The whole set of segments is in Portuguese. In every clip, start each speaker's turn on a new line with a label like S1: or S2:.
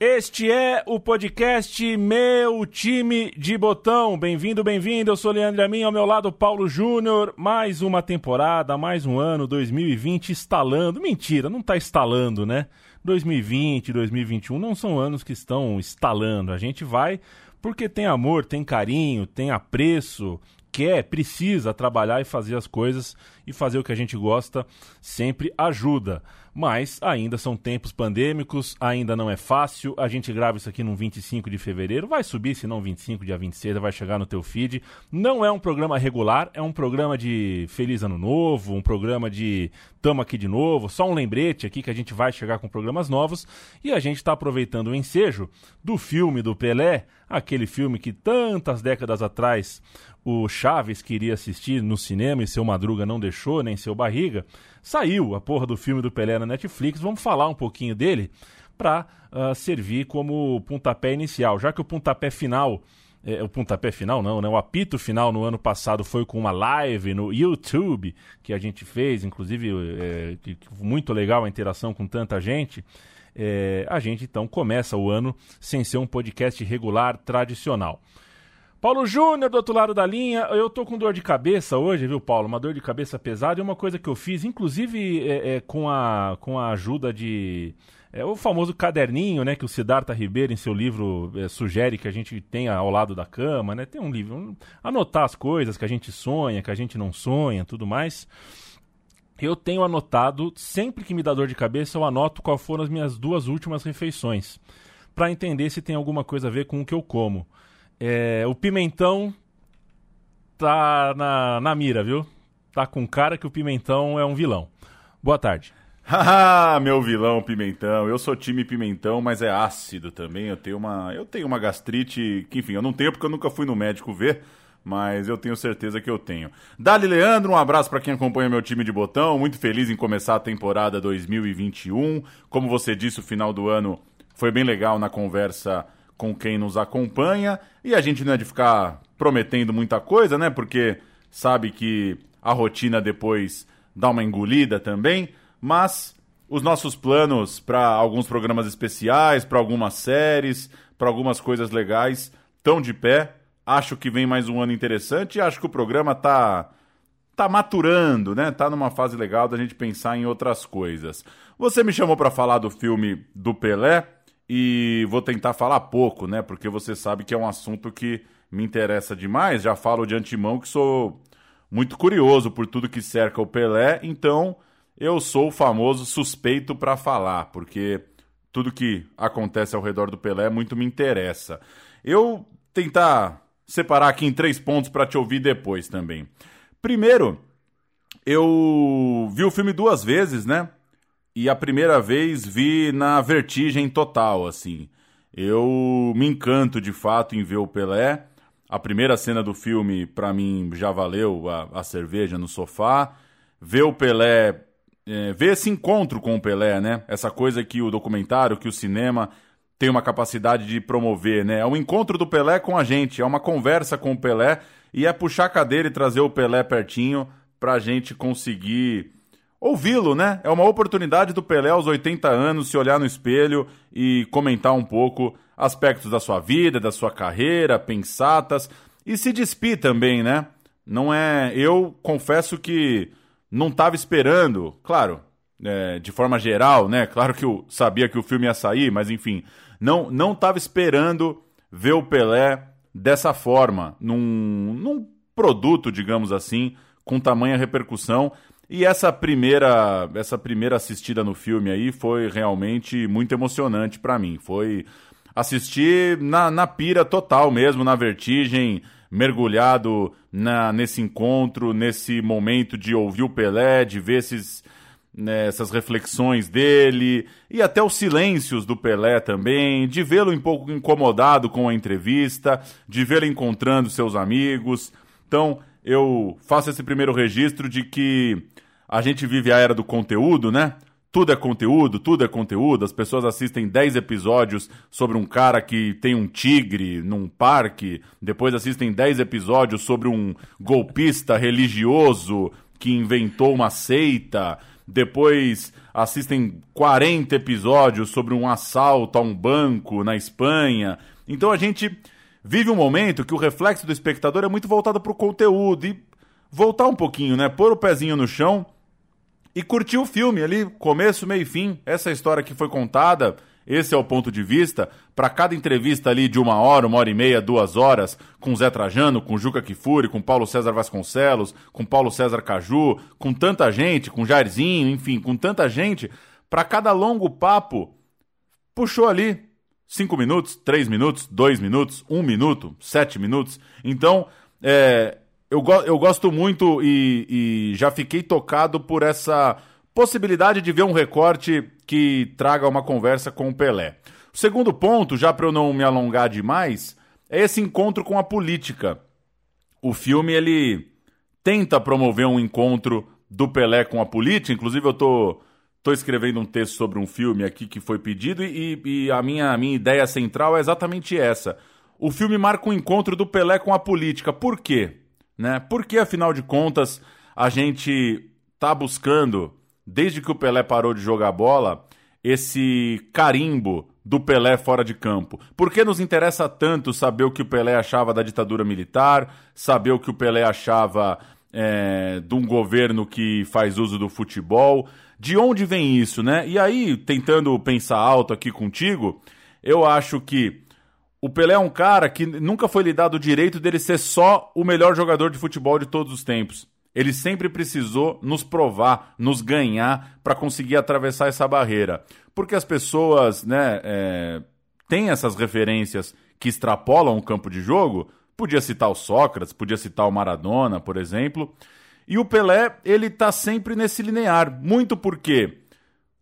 S1: Este é o podcast Meu Time de Botão. Bem-vindo, bem-vindo. Eu sou Leandro Amin, ao meu lado Paulo Júnior. Mais uma temporada, mais um ano, 2020 instalando. Mentira, não está instalando, né? 2020, 2021 não são anos que estão instalando. A gente vai porque tem amor, tem carinho, tem apreço, quer, precisa trabalhar e fazer as coisas e fazer o que a gente gosta sempre ajuda. Mas ainda são tempos pandêmicos, ainda não é fácil. A gente grava isso aqui no 25 de fevereiro, vai subir, se não 25, dia 26, vai chegar no teu feed. Não é um programa regular, é um programa de Feliz Ano Novo, um programa de Tamo aqui de novo, só um lembrete aqui que a gente vai chegar com programas novos e a gente está aproveitando o ensejo do filme do Pelé, aquele filme que tantas décadas atrás o Chaves queria assistir no cinema e seu Madruga não deixou, nem seu Barriga, saiu a porra do filme do Pelé na Netflix. Vamos falar um pouquinho dele para uh, ah, servir como pontapé inicial, já que o pontapé final. É, o pontapé final não, né? O apito final no ano passado foi com uma live no YouTube que a gente fez, inclusive é, muito legal a interação com tanta gente. É, a gente então começa o ano sem ser um podcast regular tradicional. Paulo Júnior, do outro lado da linha. Eu tô com dor de cabeça hoje, viu, Paulo? Uma dor de cabeça pesada. E uma coisa que eu fiz, inclusive é, é, com, a, com a ajuda de. É o famoso caderninho, né, que o Siddhartha Ribeiro, em seu livro, é, sugere que a gente tenha ao lado da cama, né? Tem um livro. Um, anotar as coisas que a gente sonha, que a gente não sonha, tudo mais. Eu tenho anotado, sempre que me dá dor de cabeça, eu anoto qual foram as minhas duas últimas refeições. para entender se tem alguma coisa a ver com o que eu como. É, o Pimentão tá na, na mira, viu? Tá com cara que o Pimentão é um vilão. Boa tarde.
S2: Meu vilão Pimentão. Eu sou time Pimentão, mas é ácido também. Eu tenho uma, eu tenho uma gastrite que, enfim, eu não tenho porque eu nunca fui no médico ver, mas eu tenho certeza que eu tenho. Dali Leandro, um abraço para quem acompanha meu time de botão. Muito feliz em começar a temporada 2021. Como você disse, o final do ano foi bem legal na conversa com quem nos acompanha. E a gente não é de ficar prometendo muita coisa, né? Porque sabe que a rotina depois dá uma engolida também. Mas os nossos planos para alguns programas especiais, para algumas séries, para algumas coisas legais estão de pé. Acho que vem mais um ano interessante e acho que o programa tá tá maturando, né? Tá numa fase legal da gente pensar em outras coisas. Você me chamou para falar do filme do Pelé e vou tentar falar pouco, né? Porque você sabe que é um assunto que me interessa demais. Já falo de antemão que sou muito curioso por tudo que cerca o Pelé, então eu sou o famoso suspeito para falar, porque tudo que acontece ao redor do Pelé muito me interessa. Eu tentar separar aqui em três pontos para te ouvir depois também. Primeiro, eu vi o filme duas vezes, né? E a primeira vez vi na vertigem total, assim. Eu me encanto de fato em ver o Pelé. A primeira cena do filme, para mim, já valeu a, a, cerveja no sofá. Ver o Pelé, é, ver esse encontro com o Pelé, né? Essa coisa que o documentário, que o cinema tem uma capacidade de promover, né? É um encontro do Pelé com a gente, é uma conversa com o Pelé e é puxar a cadeira e trazer o Pelé pertinho pra gente conseguir ouvi-lo, né? É uma oportunidade do Pelé aos 80 anos se olhar no espelho e comentar um pouco aspectos da sua vida, da sua carreira, pensatas e se despir também, né? Não é. Eu confesso que não estava esperando, claro, é, de forma geral, né? Claro que eu sabia que o filme ia sair, mas enfim, não não estava esperando ver o Pelé dessa forma, num, num produto, digamos assim, com tamanha repercussão. E essa primeira, essa primeira assistida no filme aí foi realmente muito emocionante para mim. Foi assistir na, na pira total mesmo, na vertigem, mergulhado na, nesse encontro, nesse momento de ouvir o Pelé, de ver esses, né, essas reflexões dele e até os silêncios do Pelé também, de vê-lo um pouco incomodado com a entrevista, de vê-lo encontrando seus amigos. Então, eu faço esse primeiro registro de que a gente vive a era do conteúdo, né? Tudo é conteúdo, tudo é conteúdo. As pessoas assistem 10 episódios sobre um cara que tem um tigre num parque, depois assistem 10 episódios sobre um golpista religioso que inventou uma seita. depois assistem 40 episódios sobre um assalto a um banco na Espanha. Então a gente vive um momento que o reflexo do espectador é muito voltado para o conteúdo e voltar um pouquinho, né? Pôr o pezinho no chão e curtir o filme ali, começo, meio e fim. Essa história que foi contada, esse é o ponto de vista. Para cada entrevista ali de uma hora, uma hora e meia, duas horas, com Zé Trajano, com Juca Kifuri, com Paulo César Vasconcelos, com Paulo César Caju, com tanta gente, com Jairzinho, enfim, com tanta gente, para cada longo papo, puxou ali cinco minutos, três minutos, dois minutos, um minuto, sete minutos. Então, é, eu, go eu gosto muito e, e já fiquei tocado por essa possibilidade de ver um recorte que traga uma conversa com o Pelé. O segundo ponto, já para eu não me alongar demais, é esse encontro com a política. O filme ele tenta promover um encontro do Pelé com a política, inclusive eu tô, tô escrevendo um texto sobre um filme aqui que foi pedido e, e a minha, a minha ideia central é exatamente essa. O filme marca um encontro do Pelé com a política. Por quê? Né? Porque, afinal de contas, a gente tá buscando, desde que o Pelé parou de jogar bola, esse carimbo do Pelé fora de campo? Por que nos interessa tanto saber o que o Pelé achava da ditadura militar, saber o que o Pelé achava é, de um governo que faz uso do futebol? De onde vem isso, né? E aí, tentando pensar alto aqui contigo, eu acho que o Pelé é um cara que nunca foi lhe dado o direito dele ser só o melhor jogador de futebol de todos os tempos. Ele sempre precisou nos provar, nos ganhar para conseguir atravessar essa barreira. Porque as pessoas né, é, têm essas referências que extrapolam o campo de jogo. Podia citar o Sócrates, podia citar o Maradona, por exemplo. E o Pelé, ele está sempre nesse linear. Muito porque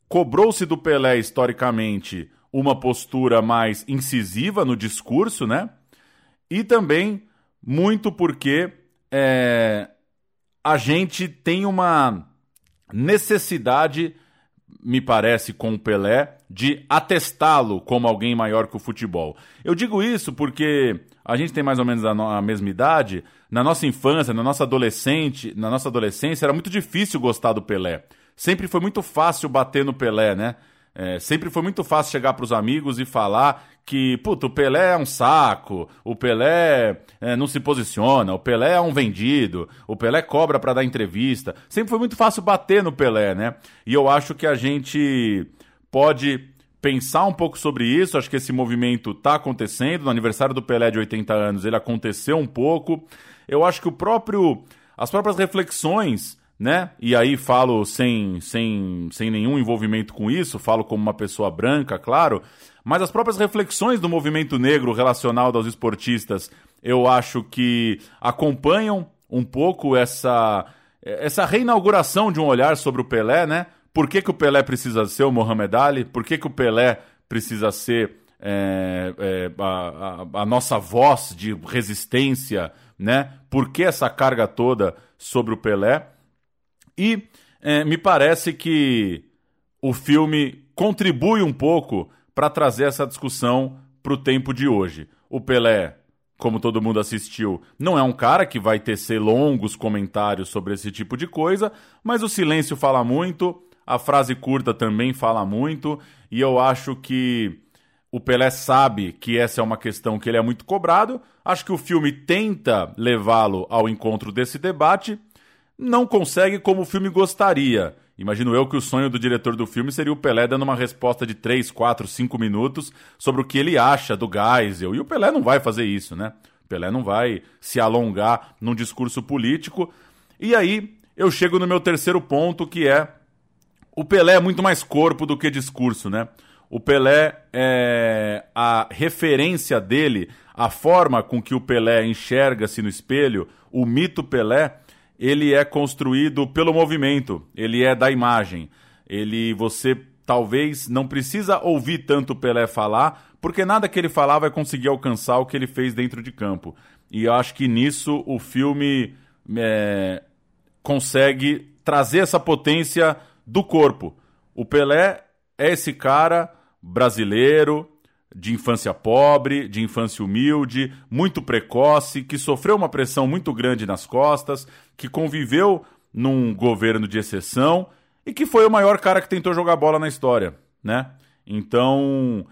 S2: cobrou-se do Pelé, historicamente, uma postura mais incisiva no discurso, né? E também muito porque é, a gente tem uma necessidade, me parece, com o Pelé, de atestá-lo como alguém maior que o futebol. Eu digo isso porque a gente tem mais ou menos a, a, mesma idade. Na nossa infância, na nossa adolescente, na nossa adolescência, era muito difícil gostar do Pelé. Sempre foi muito fácil bater no Pelé, né? É, sempre foi muito fácil chegar para os amigos e falar que, puto, o Pelé é um saco, o Pelé é, não se posiciona, o Pelé é um vendido, o Pelé cobra para dar entrevista. Sempre foi muito fácil bater no Pelé, né? E eu acho que a gente pode pensar um pouco sobre isso. Acho que esse movimento está acontecendo. No aniversário do Pelé de 80 anos, ele aconteceu um pouco. Eu acho que o próprio. As próprias reflexões né? E aí falo sem, sem, sem nenhum envolvimento com isso, falo como uma pessoa branca, claro, mas as próprias reflexões do movimento negro relacionado aos esportistas, eu acho que acompanham um pouco essa, essa reinauguração de um olhar sobre o Pelé, né? Por que, que o Pelé precisa ser o Mohamed Ali? Por que, que o Pelé precisa ser é, é, a, a, a nossa voz de resistência, né? Por que essa carga toda sobre o Pelé? E é, me parece que o filme contribui um pouco para trazer essa discussão para o tempo de hoje. O Pelé, como todo mundo assistiu, não é um cara que vai tecer longos comentários sobre esse tipo de coisa, mas o silêncio fala muito, a frase curta também fala muito, e eu acho que o Pelé sabe que essa é uma questão que ele é muito cobrado. Acho que o filme tenta levá-lo ao encontro desse debate não consegue como o filme gostaria. Imagino eu que o sonho do diretor do filme seria o Pelé dando uma resposta de 3, 4, 5 minutos sobre o que ele acha do Geisel. E o Pelé não vai fazer isso, né? O Pelé não vai se alongar num discurso político. E aí eu chego no meu terceiro ponto, que é o Pelé é muito mais corpo do que discurso, né? O Pelé é a referência dele, a forma com que o Pelé enxerga-se no espelho, o mito Pelé ele é construído pelo movimento, ele é da imagem. Ele você talvez não precisa ouvir tanto Pelé falar, porque nada que ele falar vai conseguir alcançar o que ele fez dentro de campo. E eu acho que nisso o filme é, consegue trazer essa potência do corpo. O Pelé é esse cara brasileiro, de infância pobre, de infância humilde, muito precoce, que sofreu uma pressão muito grande nas costas, que conviveu num governo de exceção e que foi o maior cara que tentou jogar bola na história, né? Então,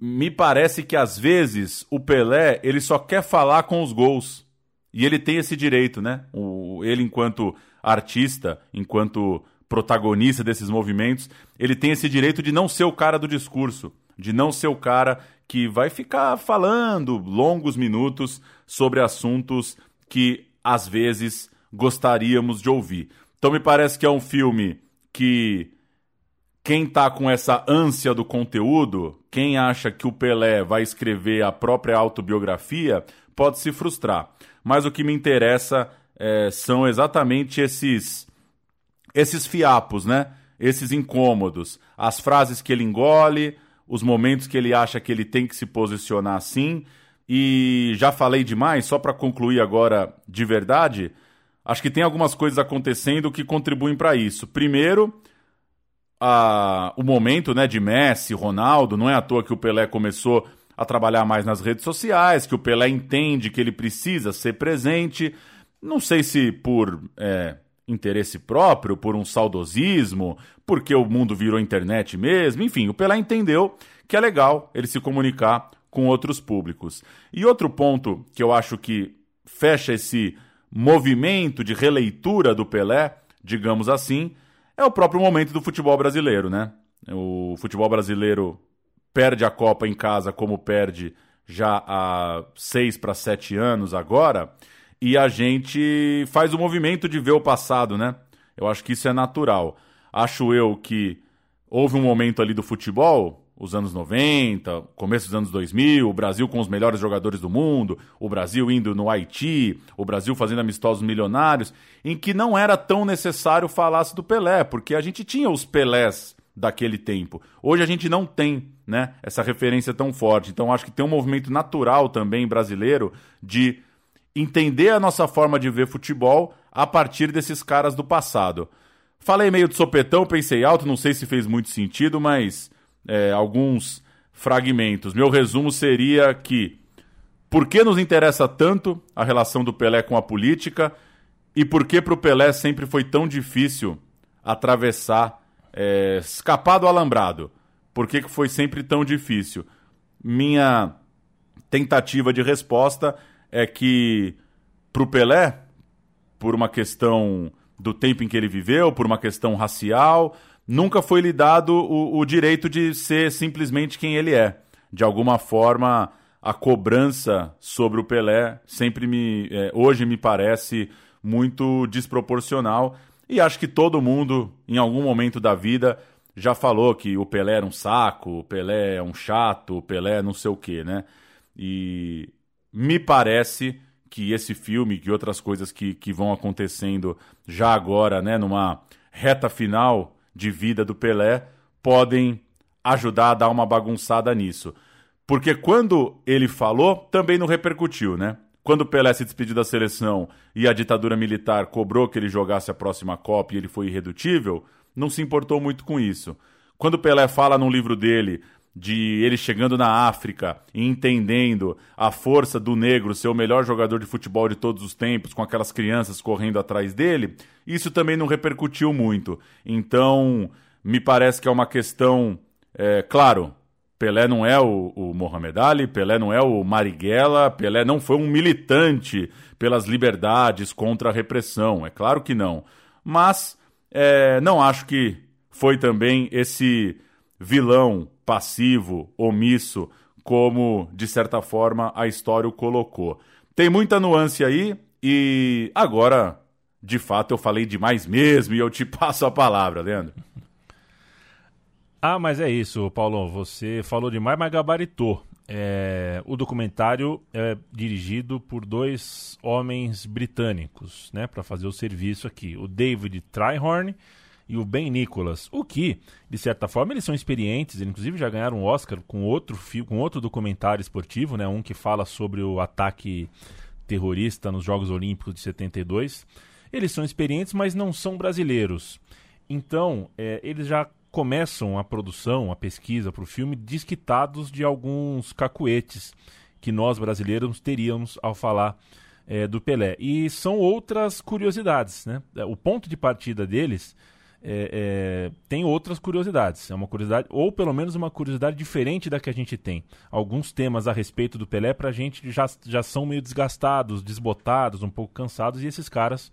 S2: me parece que às vezes o Pelé, ele só quer falar com os gols. E ele tem esse direito, né? O, ele enquanto artista, enquanto protagonista desses movimentos, ele tem esse direito de não ser o cara do discurso, de não ser o cara que vai ficar falando longos minutos sobre assuntos que às vezes gostaríamos de ouvir. Então me parece que é um filme que quem tá com essa ânsia do conteúdo, quem acha que o Pelé vai escrever a própria autobiografia, pode se frustrar. Mas o que me interessa é, são exatamente esses esses fiapos, né? Esses incômodos, as frases que ele engole, os momentos que ele acha que ele tem que se posicionar assim. E já falei demais, só para concluir agora de verdade, acho que tem algumas coisas acontecendo que contribuem para isso. Primeiro, a, o momento né, de Messi, Ronaldo, não é à toa que o Pelé começou a trabalhar mais nas redes sociais, que o Pelé entende que ele precisa ser presente. Não sei se por é, interesse próprio, por um saudosismo, porque o mundo virou internet mesmo, enfim, o Pelé entendeu que é legal ele se comunicar com outros públicos. E outro ponto que eu acho que fecha esse movimento de releitura do Pelé, digamos assim, é o próprio momento do futebol brasileiro, né? O futebol brasileiro perde a Copa em casa como perde já há seis para sete anos agora, e a gente faz o movimento de ver o passado, né? Eu acho que isso é natural. Acho eu que houve um momento ali do futebol, os anos 90, começo dos anos 2000, o Brasil com os melhores jogadores do mundo, o Brasil indo no Haiti, o Brasil fazendo amistosos milionários, em que não era tão necessário falar-se do Pelé, porque a gente tinha os Pelés daquele tempo. Hoje a gente não tem né, essa referência tão forte. Então acho que tem um movimento natural também brasileiro de entender a nossa forma de ver futebol a partir desses caras do passado. Falei meio de sopetão, pensei alto, não sei se fez muito sentido, mas é, alguns fragmentos. Meu resumo seria que por que nos interessa tanto a relação do Pelé com a política e por que para o Pelé sempre foi tão difícil atravessar, é, escapar do alambrado? Por que, que foi sempre tão difícil? Minha tentativa de resposta é que para o Pelé, por uma questão do tempo em que ele viveu, por uma questão racial, nunca foi lhe dado o, o direito de ser simplesmente quem ele é. De alguma forma, a cobrança sobre o Pelé sempre me. É, hoje me parece muito desproporcional. E acho que todo mundo, em algum momento da vida, já falou que o Pelé era um saco, o Pelé é um chato, o Pelé é não sei o quê, né? E me parece que esse filme, que outras coisas que, que vão acontecendo já agora, né, numa reta final de vida do Pelé podem ajudar a dar uma bagunçada nisso. Porque quando ele falou, também não repercutiu, né? Quando o Pelé se despediu da seleção e a ditadura militar cobrou que ele jogasse a próxima Copa e ele foi irredutível, não se importou muito com isso. Quando o Pelé fala num livro dele de ele chegando na África e entendendo a força do negro ser o melhor jogador de futebol de todos os tempos, com aquelas crianças correndo atrás dele, isso também não repercutiu muito. Então, me parece que é uma questão. É, claro, Pelé não é o, o Mohamed Ali, Pelé não é o Marighella, Pelé não foi um militante pelas liberdades contra a repressão, é claro que não. Mas é, não acho que foi também esse vilão passivo, omisso, como de certa forma a história o colocou. Tem muita nuance aí e agora, de fato, eu falei demais mesmo e eu te passo a palavra, Leandro.
S1: Ah, mas é isso, Paulo. Você falou demais, mas gabaritou. É, o documentário é dirigido por dois homens britânicos, né, para fazer o serviço aqui. O David Tryhorn e o Ben Nicholas. O que, de certa forma, eles são experientes, eles inclusive já ganharam um Oscar com outro, com outro documentário esportivo, né? um que fala sobre o ataque terrorista nos Jogos Olímpicos de 72. Eles são experientes, mas não são brasileiros. Então, é, eles já começam a produção, a pesquisa para o filme desquitados de alguns cacuetes que nós brasileiros teríamos ao falar é, do Pelé. E são outras curiosidades. Né? O ponto de partida deles é, é, tem outras curiosidades. É uma curiosidade, ou pelo menos uma curiosidade diferente da que a gente tem. Alguns temas a respeito do Pelé, pra gente, já, já são meio desgastados, desbotados, um pouco cansados, e esses caras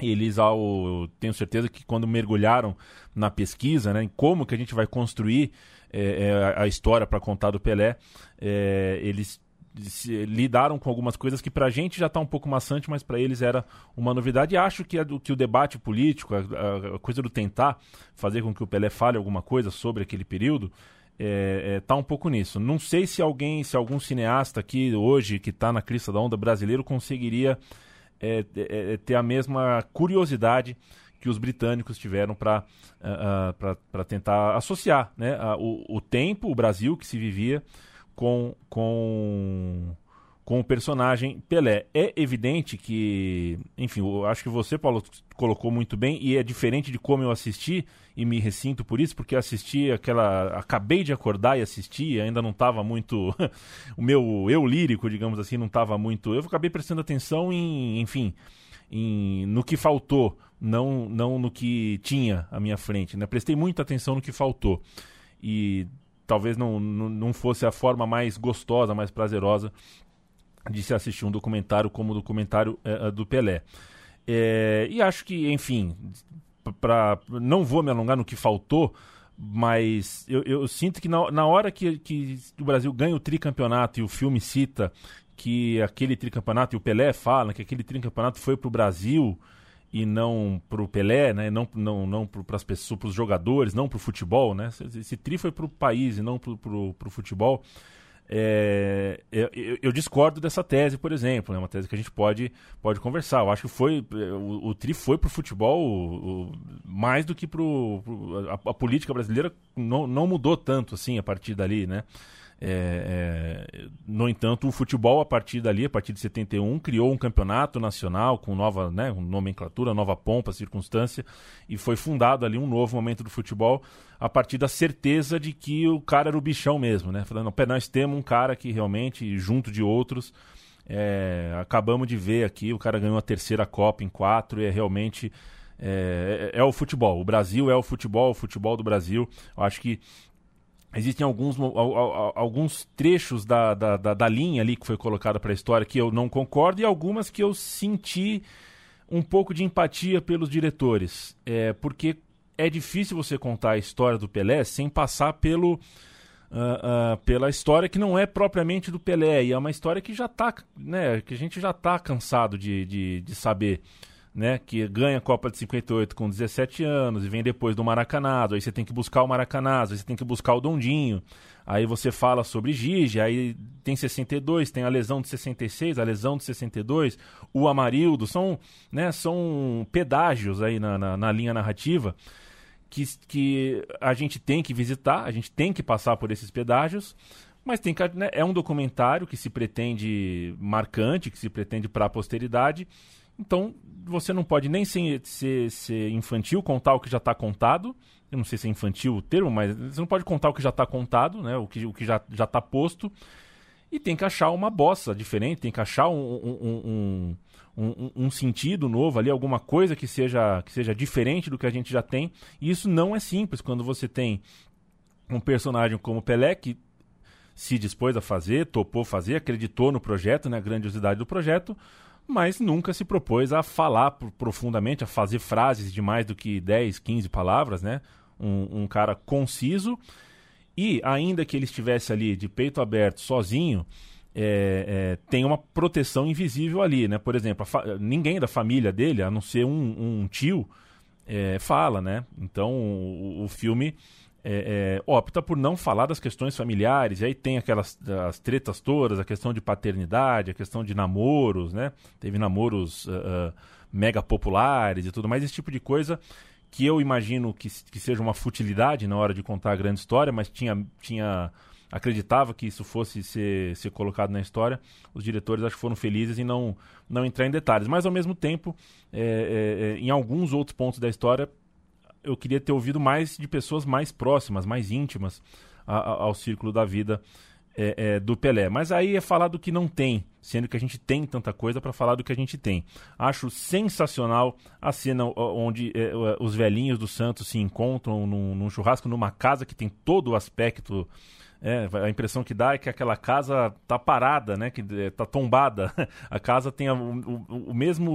S1: eles ao tenho certeza que quando mergulharam na pesquisa né, em como que a gente vai construir é, é, a história para contar do Pelé é, eles lidaram com algumas coisas que para a gente já está um pouco maçante, mas para eles era uma novidade. E acho que, a, que o debate político, a, a, coisa do tentar fazer com que o Pelé fale alguma coisa sobre aquele período, é, é, tá um pouco nisso. Não sei se alguém, se algum cineasta aqui hoje que está na crista da onda brasileiro conseguiria é, é, é, ter a mesma curiosidade que os britânicos tiveram para uh, uh, tentar associar né, uh, o, o tempo, o Brasil que se vivia com, com, com o personagem Pelé. É evidente que, enfim, eu acho que você, Paulo, colocou muito bem e é diferente de como eu assisti e me ressinto por isso, porque assisti aquela. Acabei de acordar e assisti, ainda não estava muito. o meu eu lírico, digamos assim, não estava muito. Eu acabei prestando atenção em, enfim, em, no que faltou, não, não no que tinha à minha frente. Né? Prestei muita atenção no que faltou. E talvez não, não, fosse a forma mais gostosa, mais prazerosa de se assistir um documentário como o documentário é, do Pelé. É, e acho que, enfim, para não vou me alongar no que faltou, mas eu, eu sinto que na, na hora que, que o Brasil ganha o tricampeonato e o filme cita que aquele tricampeonato, e o Pelé fala que aquele tricampeonato foi para o Brasil e não para o Pelé, né? não, não, não para as pessoas, para os jogadores, não para o futebol. Né? Esse tri foi para o país e não para o futebol. É, eu, eu, discordo dessa tese, por exemplo, é né? uma tese que a gente pode, pode conversar. Eu acho que foi o, o Tri foi para o futebol mais do que para a, a, política brasileira não, não mudou tanto assim a partir dali, né? É, é, no entanto, o futebol, a partir dali, a partir de 71, criou um campeonato nacional com nova né, nomenclatura, nova pompa, circunstância, e foi fundado ali um novo momento do futebol a partir da certeza de que o cara era o bichão mesmo, né? Falando, nós temos um cara que realmente, junto de outros, é, acabamos de ver aqui, o cara ganhou a terceira Copa em quatro e é realmente. É, é, é, o futebol. O Brasil é o futebol, o futebol do Brasil. Eu acho que existem alguns, alguns trechos da, da, da, da linha ali que foi colocada para a história que eu não concordo e algumas que eu senti um pouco de empatia pelos diretores. É, porque é difícil você contar a história do Pelé sem passar pelo. Uh, uh, pela história que não é propriamente do Pelé, e é uma história que já tá, né, que a gente já está cansado de, de, de saber né, que ganha a Copa de 58 com 17 anos e vem depois do Maracanazo, aí você tem que buscar o Maracanazo, aí você tem que buscar o Dondinho, aí você fala sobre Gigi, aí tem 62, tem a lesão de 66, a lesão de 62, o Amarildo, são, né, são pedágios aí na, na, na linha narrativa que, que a gente tem que visitar, a gente tem que passar por esses pedágios, mas tem né, é um documentário que se pretende marcante, que se pretende para a posteridade, então, você não pode nem ser, ser, ser infantil, contar o que já está contado. Eu não sei se é infantil o termo, mas você não pode contar o que já está contado, né? o que, o que já está posto. E tem que achar uma bossa diferente, tem que achar um, um, um, um, sentido novo ali, alguma coisa que seja, que seja diferente do que a gente já tem. E isso não é simples quando você tem um personagem como Pelé, que se dispôs a fazer, topou fazer, acreditou no projeto, na né, grandiosidade do projeto, mas nunca se propôs a falar profundamente, a fazer frases de mais do que 10, 15 palavras, né? Um, um cara conciso. E, ainda que ele estivesse ali de peito aberto, sozinho, é, é, tem uma proteção invisível ali, né? Por exemplo, ninguém da família dele, a não ser um, um tio, é, fala, né? Então, o, o filme é, é, opta por não falar das questões familiares, e aí tem aquelas as tretas todas, a questão de paternidade, a questão de namoros, né? Teve namoros uh, uh, mega populares e tudo mais, esse tipo de coisa que eu imagino que, que seja uma futilidade na hora de contar a grande história, mas tinha, tinha acreditava que isso fosse ser, ser colocado na história, os diretores acho que foram felizes em não, não entrar em detalhes. Mas, ao mesmo tempo, é, é, é em alguns outros pontos da história, eu queria ter ouvido mais de pessoas mais próximas, mais íntimas a, a, ao círculo da vida é, é, do Pelé. Mas aí é falar do que não tem, sendo que a gente tem tanta coisa para falar do que a gente tem. Acho sensacional a cena onde é, os velhinhos do Santos se encontram num, num, churrasco numa casa que tem todo o aspecto. É, a impressão que dá é que aquela casa tá parada, né? Que é, tá tombada. A casa tem o, o, mesmo,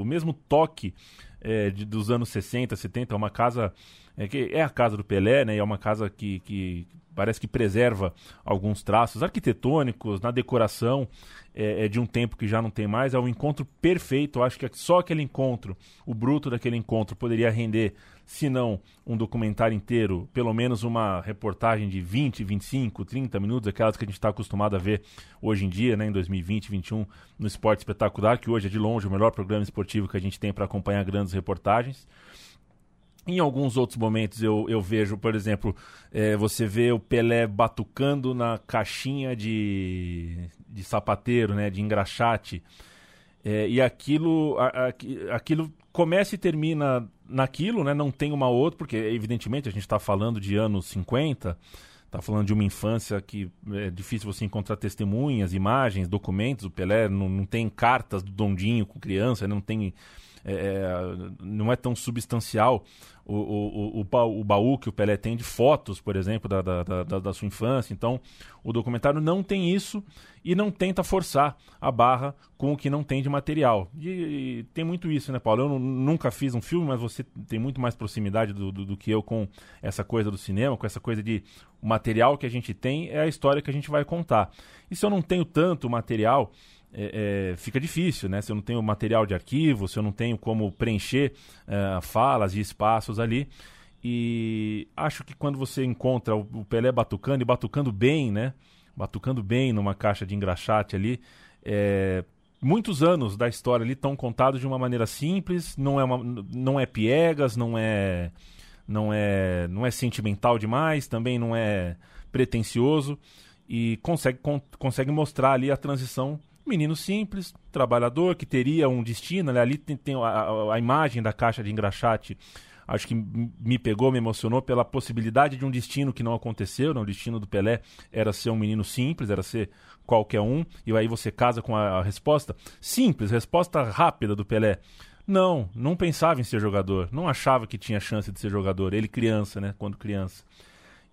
S1: o mesmo toque é, de, dos anos 60, 70. É uma casa é, que é a casa do Pelé, né? é uma casa que, que parece que preserva alguns traços arquitetônicos, na decoração é, é, de um tempo que já não tem mais. É um encontro perfeito. Eu acho que só aquele encontro, o bruto daquele encontro, poderia render, se não um documentário inteiro, pelo menos uma reportagem de 20, 25, 30 minutos, aquelas que a gente está acostumado a ver hoje em dia, né, em 2020, 2021, no Esporte Espetacular, que hoje é de longe o melhor programa esportivo que a gente tem para acompanhar grandes reportagens. Em alguns outros momentos eu, eu vejo, por exemplo, é, você vê o Pelé batucando na caixinha de, de sapateiro, né, de engraxate. É, e aquilo, a, a, aquilo começa e termina naquilo, né, não tem uma outra, porque evidentemente a gente está falando de anos 50, está falando de uma infância que é difícil você encontrar testemunhas, imagens, documentos. O Pelé não, não tem cartas do Dondinho com criança, não tem é, é, não é tão substancial o, o, o, o, baú que o Pelé tem de fotos, por exemplo, da, da, da, da, sua infância. Então, o documentário não tem isso e não tenta forçar a barra com o que não tem de material. E, e tem muito isso, né, Paulo? Eu nunca fiz um filme, mas você tem muito mais proximidade do, do, do, que eu com essa coisa do cinema, com essa coisa de o material que a gente tem é a história que a gente vai contar. E se eu não tenho tanto material é, é, fica difícil, né? Se eu não tenho material de arquivo, se eu não tenho como preencher é, falas e espaços ali. E acho que quando você encontra o Pelé batucando e batucando bem, né? Batucando bem numa caixa de engraxate ali, é, muitos anos da história ali estão contados de uma maneira simples, não é, uma, não é piegas, não é, não é, não é sentimental demais, também não é pretencioso e consegue, con consegue mostrar ali a transição menino simples, trabalhador, que teria um destino. Né? Ali tem, tem a, a, imagem da caixa de engraxate. Acho que me pegou, me emocionou pela possibilidade de um destino que não aconteceu. Né? O destino do Pelé era ser um menino simples, era ser qualquer um. E aí você casa com a, a resposta simples, resposta rápida do Pelé. Não, não pensava em ser jogador. Não achava que tinha chance de ser jogador. Ele criança, né? Quando criança.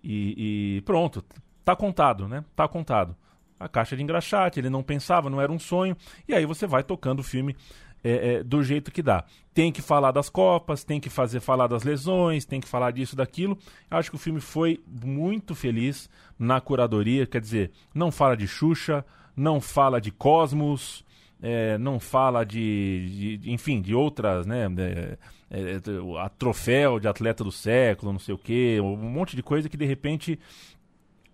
S1: E, e pronto, tá contado, né? Tá contado a caixa de engraxate, ele não pensava, não era um sonho, e aí você vai tocando o filme é, é, do jeito que dá. Tem que falar das Copas, tem que fazer falar das lesões, tem que falar disso, daquilo. Acho que o filme foi muito feliz na curadoria, quer dizer, não fala de Xuxa, não fala de Cosmos, é, não fala de, de, enfim, de outras, né? É, é, a troféu de atleta do século, não sei o quê, um monte de coisa que de repente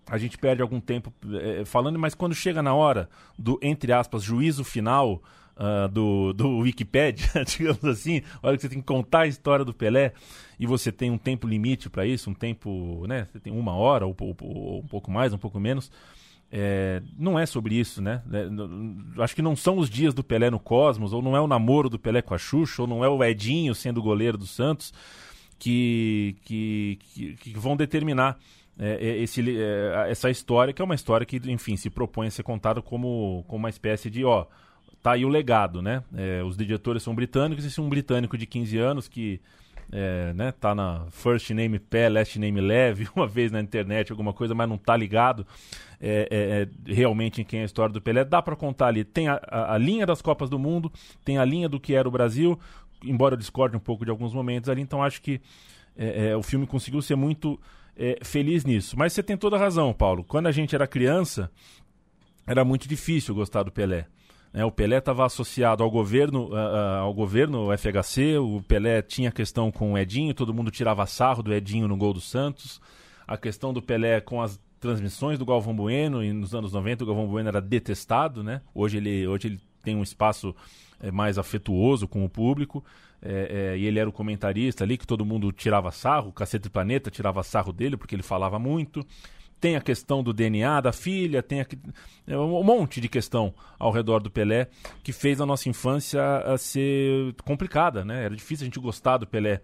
S1: a gente perde algum tempo é, falando, mas quando chega na hora do, entre aspas, juízo final uh, do, do Wikipedia, digamos assim, a hora que você tem que contar a história do Pelé e você tem um tempo limite para isso, um tempo, né? Você tem uma hora, ou, ou, ou um pouco mais, um pouco menos. É, não é sobre isso, né? É, acho que não são os dias do Pelé no Cosmos, ou não é o namoro do Pelé com a Xuxa, ou não é o Edinho sendo goleiro do Santos que, que, que, que vão determinar é, é, esse, é, essa história, que é uma história que, enfim, se propõe a ser contada como, como uma espécie de, ó, tá aí o legado, né? É, os diretores são britânicos, e um britânico de 15 anos que é, né, tá na first name pé, last name leve, uma vez na internet, alguma coisa, mas não tá ligado é, é, é realmente em quem é a história do Pelé. Dá para contar ali. Tem a, a, a, linha das Copas do Mundo, tem a linha do que era o Brasil, embora eu discorde um pouco de alguns momentos ali, então acho que é, o filme conseguiu ser muito é, feliz nisso. Mas você tem toda a razão, Paulo. Quando a gente era criança, era muito difícil gostar do Pelé. É, o Pelé estava associado ao governo, ao governo FHC, o Pelé tinha questão com o Edinho, todo mundo tirava sarro do Edinho no gol do Santos. A questão do Pelé com as transmissões do Galvão Bueno, e nos anos 90 o Galvão Bueno era detestado, né? Hoje ele, hoje ele tem um espaço mais afetuoso com o público. É, é, e ele era o comentarista ali, que todo mundo tirava sarro, Cacete Planeta tirava sarro dele, porque ele falava muito. Tem a questão do DNA da filha, tem a, é, um monte de questão ao redor do Pelé que fez a nossa infância a ser complicada, né? Era difícil a gente gostar do Pelé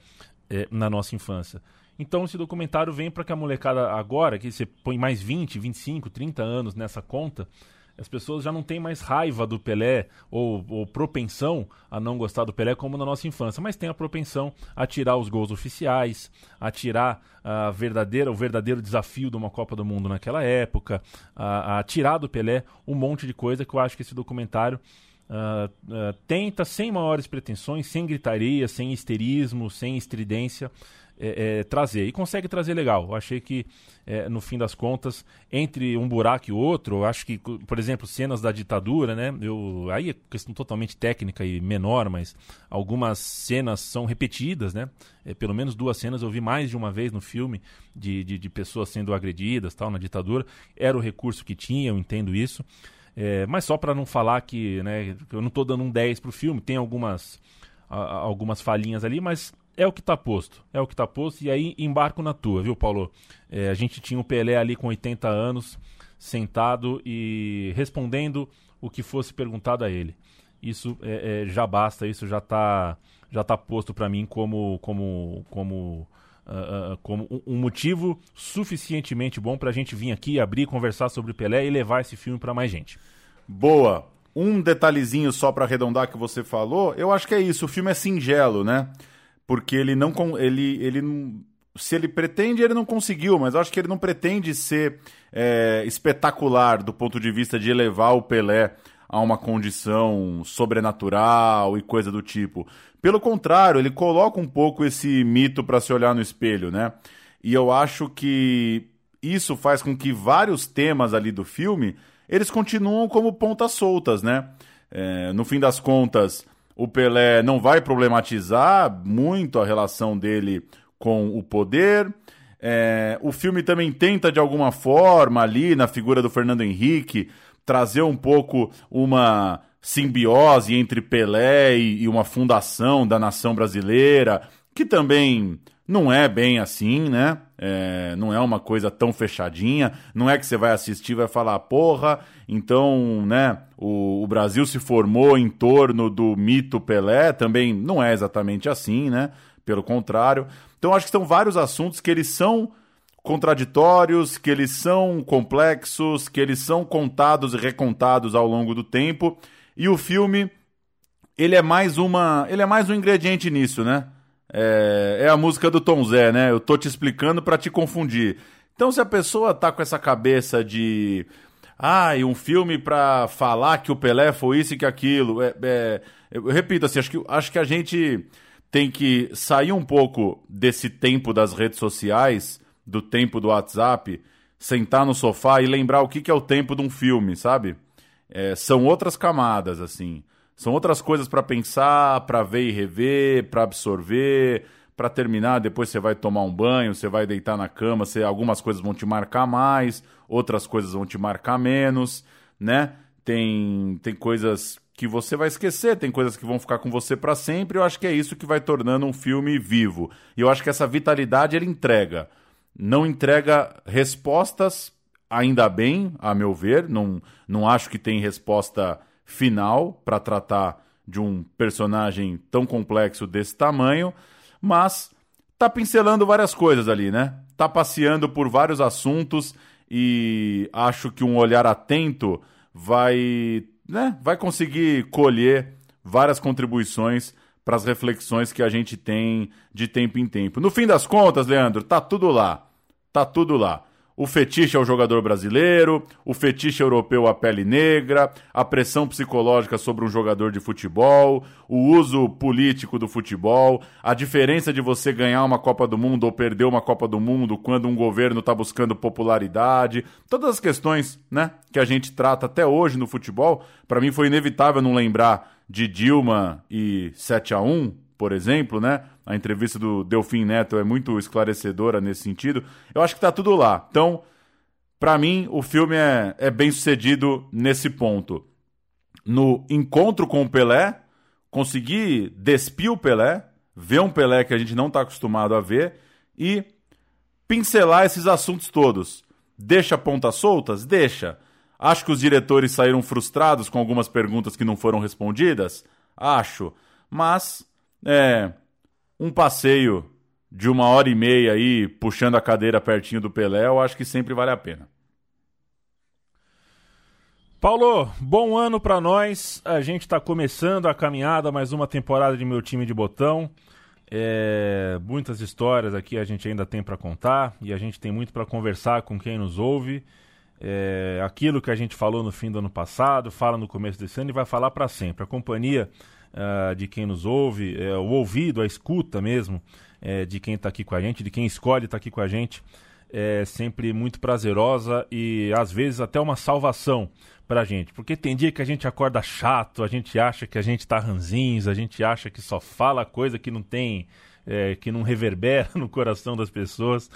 S1: é, na nossa infância. Então esse documentário vem para que a molecada agora, que você põe mais 20, 25, 30 anos nessa conta, as pessoas já não têm mais raiva do Pelé ou, ou, propensão a não gostar do Pelé como na nossa infância, mas tem a propensão a tirar os gols oficiais, a tirar a verdadeira, o verdadeiro desafio de uma Copa do Mundo naquela época, a, a tirar do Pelé um monte de coisa que eu acho que esse documentário uh, uh, tenta, sem maiores pretensões, sem gritaria, sem histerismo, sem estridência, é, é, trazer. E consegue trazer legal. Eu achei que, é, no fim das contas, entre um buraco e outro, acho que, por exemplo, cenas da ditadura, né? Eu, aí é questão totalmente técnica e menor, mas algumas cenas são repetidas, né? É, pelo menos duas cenas eu vi mais de uma vez no filme de, de, de pessoas sendo agredidas tal na ditadura. Era o recurso que tinha, eu entendo isso. É, mas só para não falar que, né, eu não estou dando um 10 pro filme, tem algumas, a, algumas falhinhas ali, mas é o que está posto. É o que está posto. E aí embarco na tua, viu, Paulo? É, a gente tinha o Pelé ali com 80 anos, sentado e respondendo o que fosse perguntado a ele. Isso é, é, já basta, isso já está já tá posto para mim como, como, como, uh, uh, como um, motivo suficientemente bom para a gente vir aqui, abrir, conversar sobre Pelé e levar esse filme para mais gente.
S2: Boa! Um detalhezinho só para arredondar que você falou, eu acho que é isso. O filme é singelo, né? Porque ele não ele ele se ele pretende ele não conseguiu, mas eu acho que ele não pretende ser é, espetacular do ponto de vista de elevar o Pelé a uma condição sobrenatural e coisa do tipo. Pelo contrário, ele coloca um pouco esse mito para se olhar no espelho, né? E eu acho que isso faz com que vários temas ali do filme eles continuam como pontas soltas, né? É, no fim das contas, o Pelé não vai problematizar muito a relação dele com o poder. É, o filme também tenta, de alguma forma, ali na figura do Fernando Henrique, trazer um pouco uma simbiose entre Pelé e, e uma fundação da nação brasileira, que também não é bem assim, né? É, não é uma coisa tão fechadinha. Não é que você vai assistir e vai falar, porra, então, né? O, o, Brasil se formou em torno do mito Pelé. Também não é exatamente assim, né? Pelo contrário. Então, acho que são vários assuntos que eles são contraditórios, que eles são complexos, que eles são contados e recontados ao longo do tempo. E o filme, ele é mais uma, ele é mais um ingrediente nisso, né? É, é a música do Tom Zé, né? Eu tô te explicando para te confundir. Então, se a pessoa tá com essa cabeça de. Ah, e um filme para falar que o Pelé foi isso e que aquilo. É, é, eu repito, assim, acho que, acho que a gente tem que sair um pouco desse tempo das redes sociais, do tempo do WhatsApp, sentar no sofá e lembrar o que, que é o tempo de um filme, sabe? É, são outras camadas, assim. São outras coisas para pensar, para ver e rever, para absorver, para terminar. Depois você vai tomar um banho, você vai deitar na cama. Você, algumas coisas vão te marcar mais, outras coisas vão te marcar menos, né? Tem, tem coisas que você vai esquecer, tem coisas que vão ficar com você para sempre. Eu acho que é isso que vai tornando um filme vivo. E eu acho que essa vitalidade ele entrega. Não entrega respostas, ainda bem, a meu ver. Não, não acho que tem resposta final para tratar de um personagem tão complexo desse tamanho, mas tá pincelando várias coisas ali, né? Tá passeando por vários assuntos e acho que um olhar atento vai, né, vai conseguir colher várias contribuições para as reflexões que a gente tem de tempo em tempo. No fim das contas, Leandro, tá tudo lá. Tá tudo lá. O fetiche é o jogador brasileiro, o fetiche europeu a pele negra, a pressão psicológica sobre um jogador de futebol, o uso político do futebol, a diferença de você ganhar uma Copa do Mundo ou perder uma Copa do Mundo quando um governo está buscando popularidade, todas as questões, né, que a gente trata até hoje no futebol. Para mim foi inevitável não lembrar de Dilma e 7 a 1, por exemplo, né? A entrevista do Delfim Neto é muito esclarecedora nesse sentido. Eu acho que tá tudo lá. Então, para mim, o filme é, é bem sucedido nesse ponto. No encontro com o Pelé, conseguir despir o Pelé, ver um Pelé que a gente não está acostumado a ver e pincelar esses assuntos todos. Deixa pontas soltas? Deixa. Acho que os diretores saíram frustrados com algumas perguntas que não foram respondidas? Acho. Mas é um passeio de uma hora e meia aí, puxando a cadeira pertinho do Pelé, eu acho que sempre vale a pena.
S1: Paulo, bom ano para nós. A gente está começando a caminhada, mais uma temporada de meu time de botão. É, muitas histórias aqui a gente ainda tem para contar e a gente tem muito para conversar com quem nos ouve. É, aquilo que a gente falou no fim do ano passado, fala no começo desse ano e vai falar para sempre. A companhia uh, de quem nos ouve, é, o ouvido, a escuta mesmo é, de quem está aqui com a gente, de quem escolhe estar tá aqui com a gente, é sempre muito prazerosa e às vezes até uma salvação pra gente. Porque tem dia que a gente acorda chato, a gente acha que a gente tá ranzinhos, a gente acha que só fala coisa que não tem. É, que não reverbera no coração das pessoas.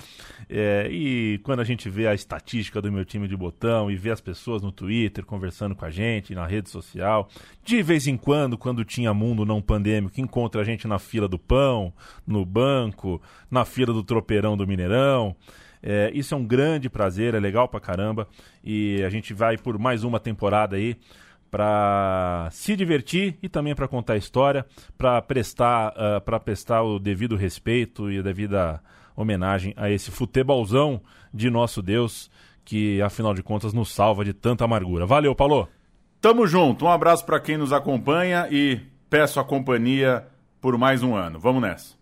S1: É, e quando a gente vê a estatística do meu time de botão e vê as pessoas no Twitter conversando com a gente, na rede social, de vez em quando, quando tinha mundo não pandêmico, encontra a gente na fila do pão, no banco, na fila do tropeirão do Mineirão. É, isso é um grande prazer, é legal pra caramba. E a gente vai por mais uma temporada aí para se divertir e também para contar história, para prestar, uh, para prestar o devido respeito e a devida homenagem a esse futebolzão de nosso Deus que afinal de contas nos salva de tanta amargura. Valeu, Paulo.
S2: Tamo junto. Um abraço para quem nos acompanha e peço a companhia por mais um ano. Vamos nessa.